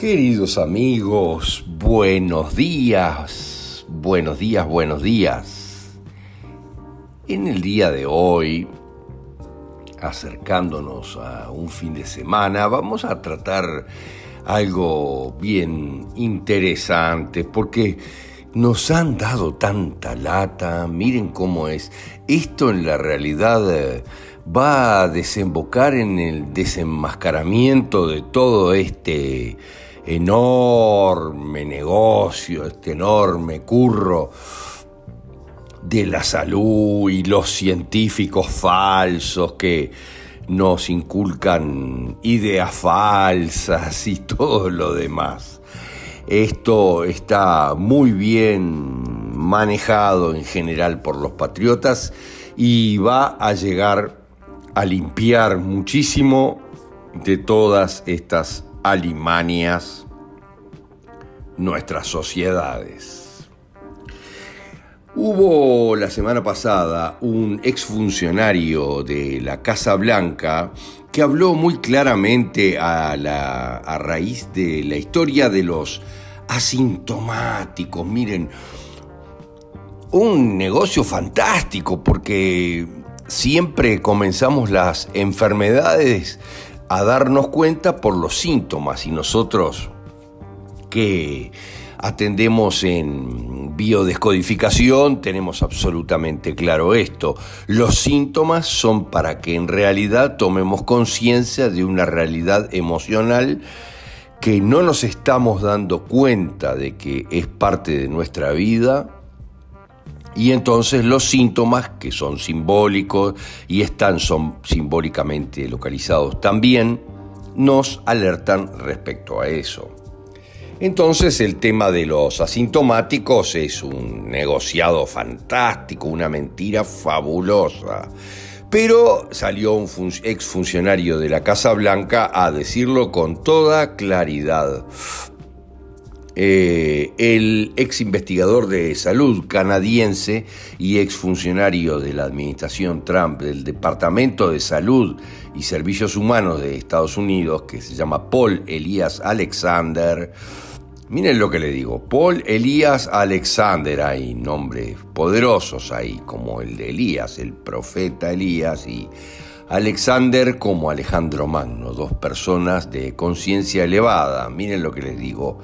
Queridos amigos, buenos días, buenos días, buenos días. En el día de hoy, acercándonos a un fin de semana, vamos a tratar algo bien interesante porque nos han dado tanta lata, miren cómo es. Esto en la realidad eh, va a desembocar en el desenmascaramiento de todo este enorme negocio, este enorme curro de la salud y los científicos falsos que nos inculcan ideas falsas y todo lo demás. Esto está muy bien manejado en general por los patriotas y va a llegar a limpiar muchísimo de todas estas alimanias nuestras sociedades. Hubo la semana pasada un exfuncionario de la Casa Blanca que habló muy claramente a, la, a raíz de la historia de los asintomáticos. Miren, un negocio fantástico porque siempre comenzamos las enfermedades a darnos cuenta por los síntomas y nosotros que atendemos en biodescodificación tenemos absolutamente claro esto. Los síntomas son para que en realidad tomemos conciencia de una realidad emocional que no nos estamos dando cuenta de que es parte de nuestra vida y entonces los síntomas, que son simbólicos y están son simbólicamente localizados también, nos alertan respecto a eso. Entonces el tema de los asintomáticos es un negociado fantástico, una mentira fabulosa. Pero salió un exfuncionario de la Casa Blanca a decirlo con toda claridad. Eh, el ex investigador de salud canadiense y ex funcionario de la administración Trump del Departamento de Salud y Servicios Humanos de Estados Unidos, que se llama Paul Elías Alexander. Miren lo que le digo, Paul Elías Alexander, hay nombres poderosos ahí, como el de Elías, el profeta Elías, y Alexander como Alejandro Magno, dos personas de conciencia elevada. Miren lo que les digo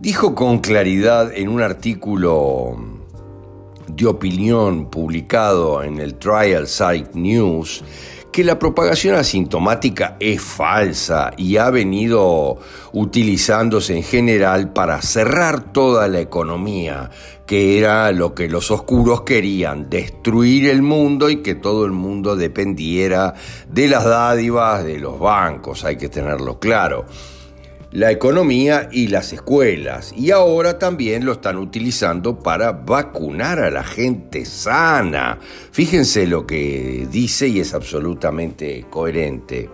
dijo con claridad en un artículo de opinión publicado en el Trial Site News que la propagación asintomática es falsa y ha venido utilizándose en general para cerrar toda la economía, que era lo que los oscuros querían, destruir el mundo y que todo el mundo dependiera de las dádivas de los bancos, hay que tenerlo claro la economía y las escuelas. Y ahora también lo están utilizando para vacunar a la gente sana. Fíjense lo que dice y es absolutamente coherente.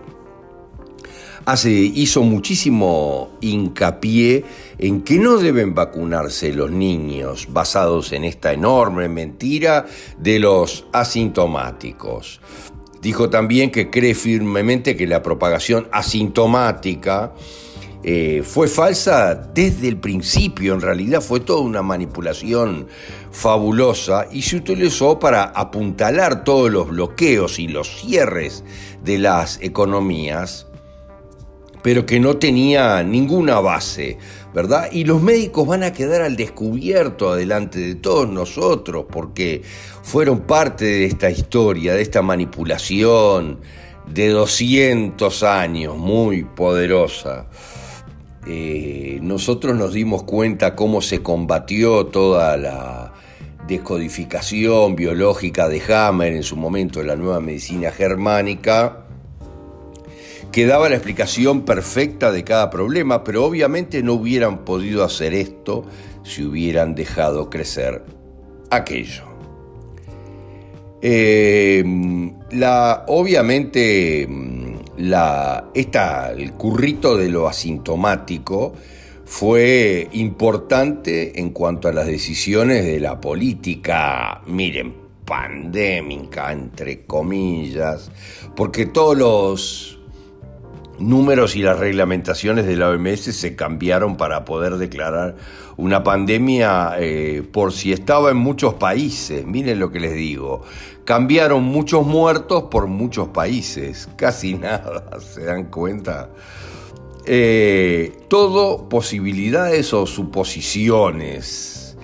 Hace, hizo muchísimo hincapié en que no deben vacunarse los niños basados en esta enorme mentira de los asintomáticos. Dijo también que cree firmemente que la propagación asintomática eh, fue falsa desde el principio, en realidad fue toda una manipulación fabulosa y se utilizó para apuntalar todos los bloqueos y los cierres de las economías, pero que no tenía ninguna base, ¿verdad? Y los médicos van a quedar al descubierto adelante de todos nosotros porque fueron parte de esta historia, de esta manipulación de 200 años, muy poderosa. Eh, nosotros nos dimos cuenta cómo se combatió toda la descodificación biológica de Hammer en su momento en la nueva medicina germánica, que daba la explicación perfecta de cada problema, pero obviamente no hubieran podido hacer esto si hubieran dejado crecer aquello. Eh, la, obviamente la, el currito de lo asintomático fue importante en cuanto a las decisiones de la política, miren, pandémica, entre comillas, porque todos los números y las reglamentaciones de la OMS se cambiaron para poder declarar una pandemia eh, por si estaba en muchos países. Miren lo que les digo. Cambiaron muchos muertos por muchos países. Casi nada, ¿se dan cuenta? Eh, todo posibilidades o suposiciones.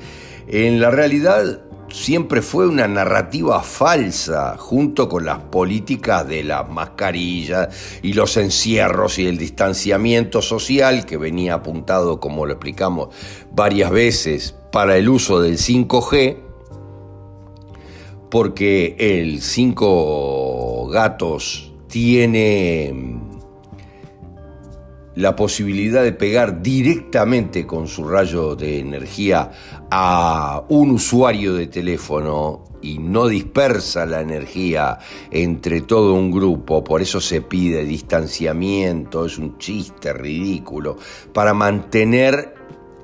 En la realidad siempre fue una narrativa falsa, junto con las políticas de las mascarillas y los encierros y el distanciamiento social que venía apuntado, como lo explicamos varias veces, para el uso del 5G, porque el 5 gatos tiene la posibilidad de pegar directamente con su rayo de energía a un usuario de teléfono y no dispersa la energía entre todo un grupo, por eso se pide distanciamiento, es un chiste ridículo, para mantener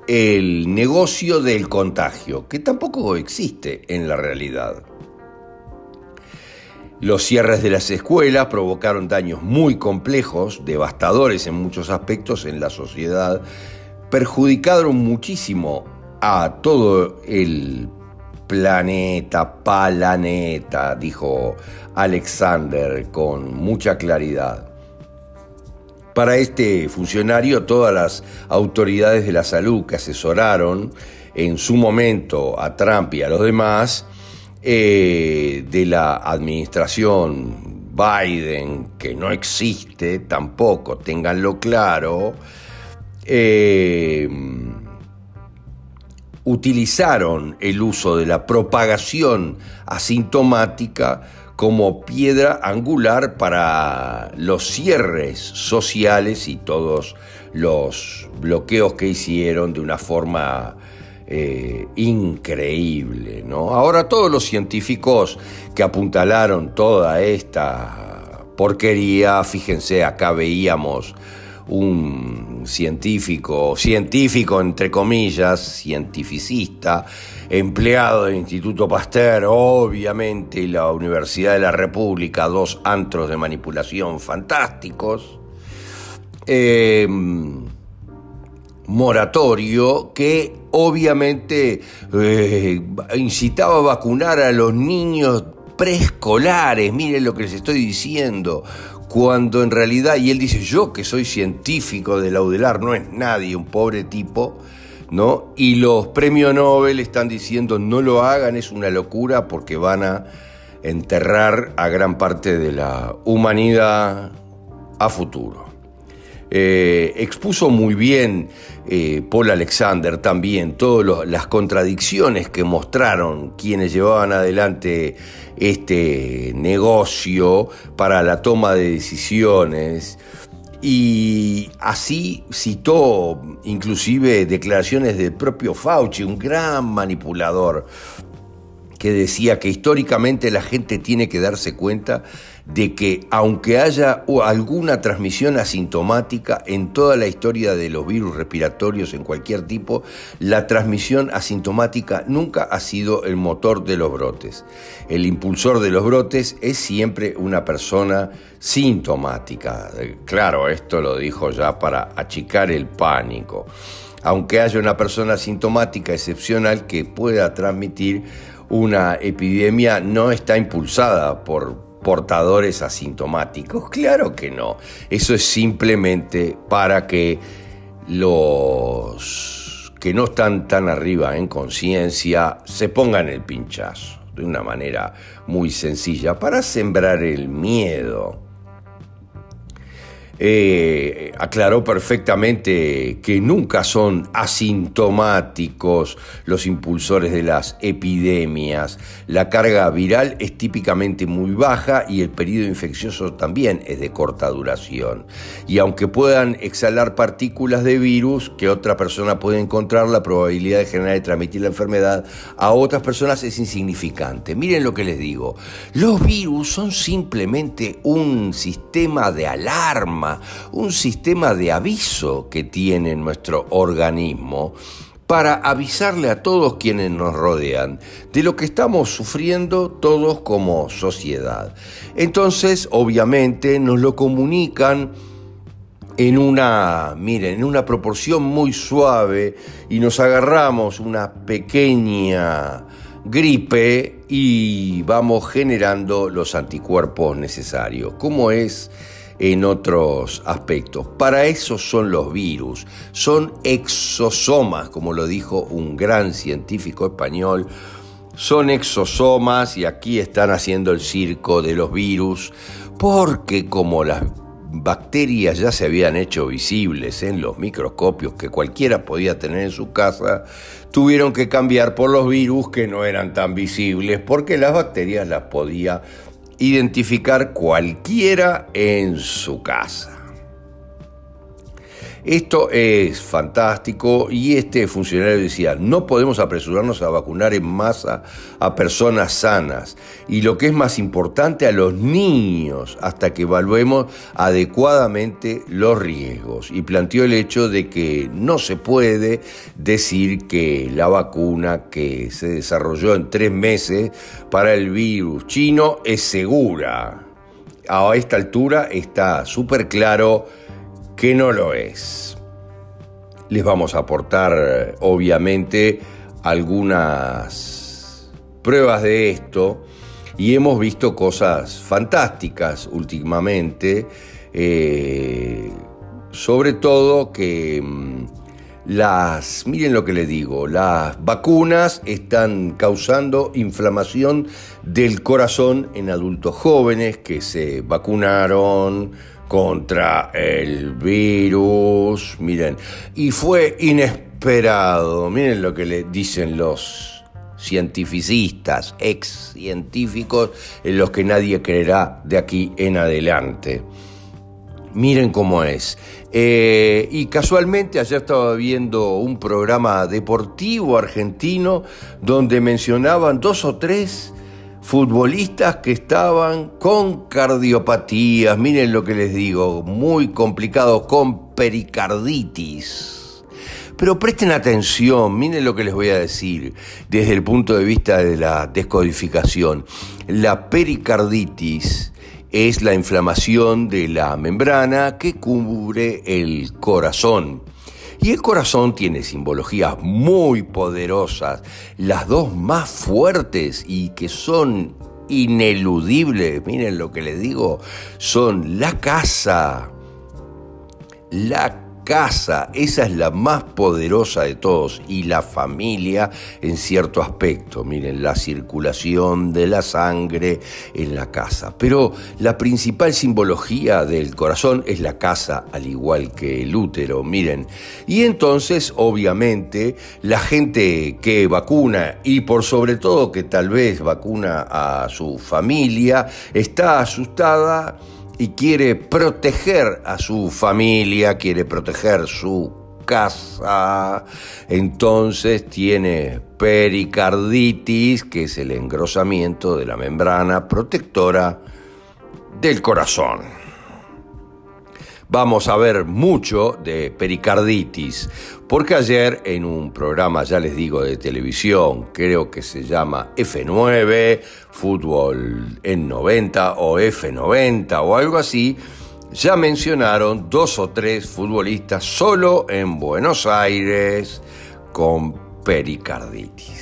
el negocio del contagio, que tampoco existe en la realidad. Los cierres de las escuelas provocaron daños muy complejos, devastadores en muchos aspectos en la sociedad, perjudicaron muchísimo a todo el planeta, palaneta, dijo Alexander con mucha claridad. Para este funcionario, todas las autoridades de la salud que asesoraron en su momento a Trump y a los demás, eh, de la administración Biden, que no existe tampoco, ténganlo claro, eh, utilizaron el uso de la propagación asintomática como piedra angular para los cierres sociales y todos los bloqueos que hicieron de una forma eh, increíble. ¿no? Ahora todos los científicos que apuntalaron toda esta porquería, fíjense, acá veíamos un científico, científico entre comillas, cientificista, empleado del Instituto Pasteur, obviamente, y la Universidad de la República, dos antros de manipulación fantásticos. Eh, moratorio que obviamente eh, incitaba a vacunar a los niños preescolares, miren lo que les estoy diciendo, cuando en realidad, y él dice, yo que soy científico de Laudelar, no es nadie, un pobre tipo, ¿no? Y los premios Nobel están diciendo, no lo hagan, es una locura porque van a enterrar a gran parte de la humanidad a futuro. Eh, expuso muy bien eh, Paul Alexander también todas las contradicciones que mostraron quienes llevaban adelante este negocio para la toma de decisiones. Y así citó inclusive declaraciones del propio Fauci, un gran manipulador, que decía que históricamente la gente tiene que darse cuenta de que aunque haya alguna transmisión asintomática en toda la historia de los virus respiratorios en cualquier tipo, la transmisión asintomática nunca ha sido el motor de los brotes. El impulsor de los brotes es siempre una persona sintomática. Claro, esto lo dijo ya para achicar el pánico. Aunque haya una persona sintomática excepcional que pueda transmitir una epidemia, no está impulsada por portadores asintomáticos? Claro que no. Eso es simplemente para que los que no están tan arriba en conciencia se pongan el pinchazo de una manera muy sencilla para sembrar el miedo eh, aclaró perfectamente que nunca son asintomáticos los impulsores de las epidemias. La carga viral es típicamente muy baja y el periodo infeccioso también es de corta duración. Y aunque puedan exhalar partículas de virus que otra persona puede encontrar, la probabilidad de generar y transmitir la enfermedad a otras personas es insignificante. Miren lo que les digo. Los virus son simplemente un sistema de alarma un sistema de aviso que tiene nuestro organismo para avisarle a todos quienes nos rodean de lo que estamos sufriendo todos como sociedad. Entonces, obviamente, nos lo comunican en una, miren, en una proporción muy suave y nos agarramos una pequeña gripe y vamos generando los anticuerpos necesarios, como es en otros aspectos. Para eso son los virus, son exosomas, como lo dijo un gran científico español, son exosomas y aquí están haciendo el circo de los virus, porque como las bacterias ya se habían hecho visibles en los microscopios que cualquiera podía tener en su casa, tuvieron que cambiar por los virus que no eran tan visibles porque las bacterias las podía identificar cualquiera en su casa. Esto es fantástico y este funcionario decía, no podemos apresurarnos a vacunar en masa a personas sanas y lo que es más importante a los niños hasta que evaluemos adecuadamente los riesgos y planteó el hecho de que no se puede decir que la vacuna que se desarrolló en tres meses para el virus chino es segura. A esta altura está súper claro que no lo es. Les vamos a aportar, obviamente, algunas pruebas de esto y hemos visto cosas fantásticas últimamente, eh, sobre todo que mm, las, miren lo que les digo, las vacunas están causando inflamación del corazón en adultos jóvenes que se vacunaron, contra el virus, miren, y fue inesperado, miren lo que le dicen los cientificistas, ex científicos, en los que nadie creerá de aquí en adelante. Miren cómo es. Eh, y casualmente ayer estaba viendo un programa deportivo argentino donde mencionaban dos o tres futbolistas que estaban con cardiopatías, miren lo que les digo, muy complicado, con pericarditis. Pero presten atención, miren lo que les voy a decir desde el punto de vista de la descodificación. La pericarditis es la inflamación de la membrana que cubre el corazón. Y el corazón tiene simbologías muy poderosas, las dos más fuertes y que son ineludibles, miren lo que les digo, son la casa, la casa, esa es la más poderosa de todos, y la familia en cierto aspecto, miren, la circulación de la sangre en la casa. Pero la principal simbología del corazón es la casa, al igual que el útero, miren. Y entonces, obviamente, la gente que vacuna, y por sobre todo que tal vez vacuna a su familia, está asustada y quiere proteger a su familia, quiere proteger su casa, entonces tiene pericarditis, que es el engrosamiento de la membrana protectora del corazón. Vamos a ver mucho de pericarditis, porque ayer en un programa, ya les digo, de televisión, creo que se llama F9, Fútbol en 90 o F90 o algo así, ya mencionaron dos o tres futbolistas solo en Buenos Aires con pericarditis.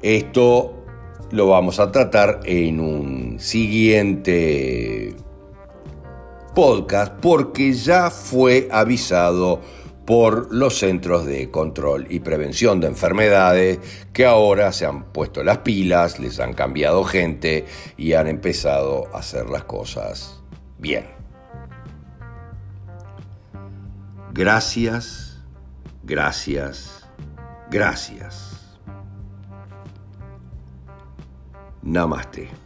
Esto lo vamos a tratar en un siguiente podcast porque ya fue avisado por los Centros de Control y Prevención de Enfermedades que ahora se han puesto las pilas, les han cambiado gente y han empezado a hacer las cosas bien. Gracias, gracias, gracias. Namaste.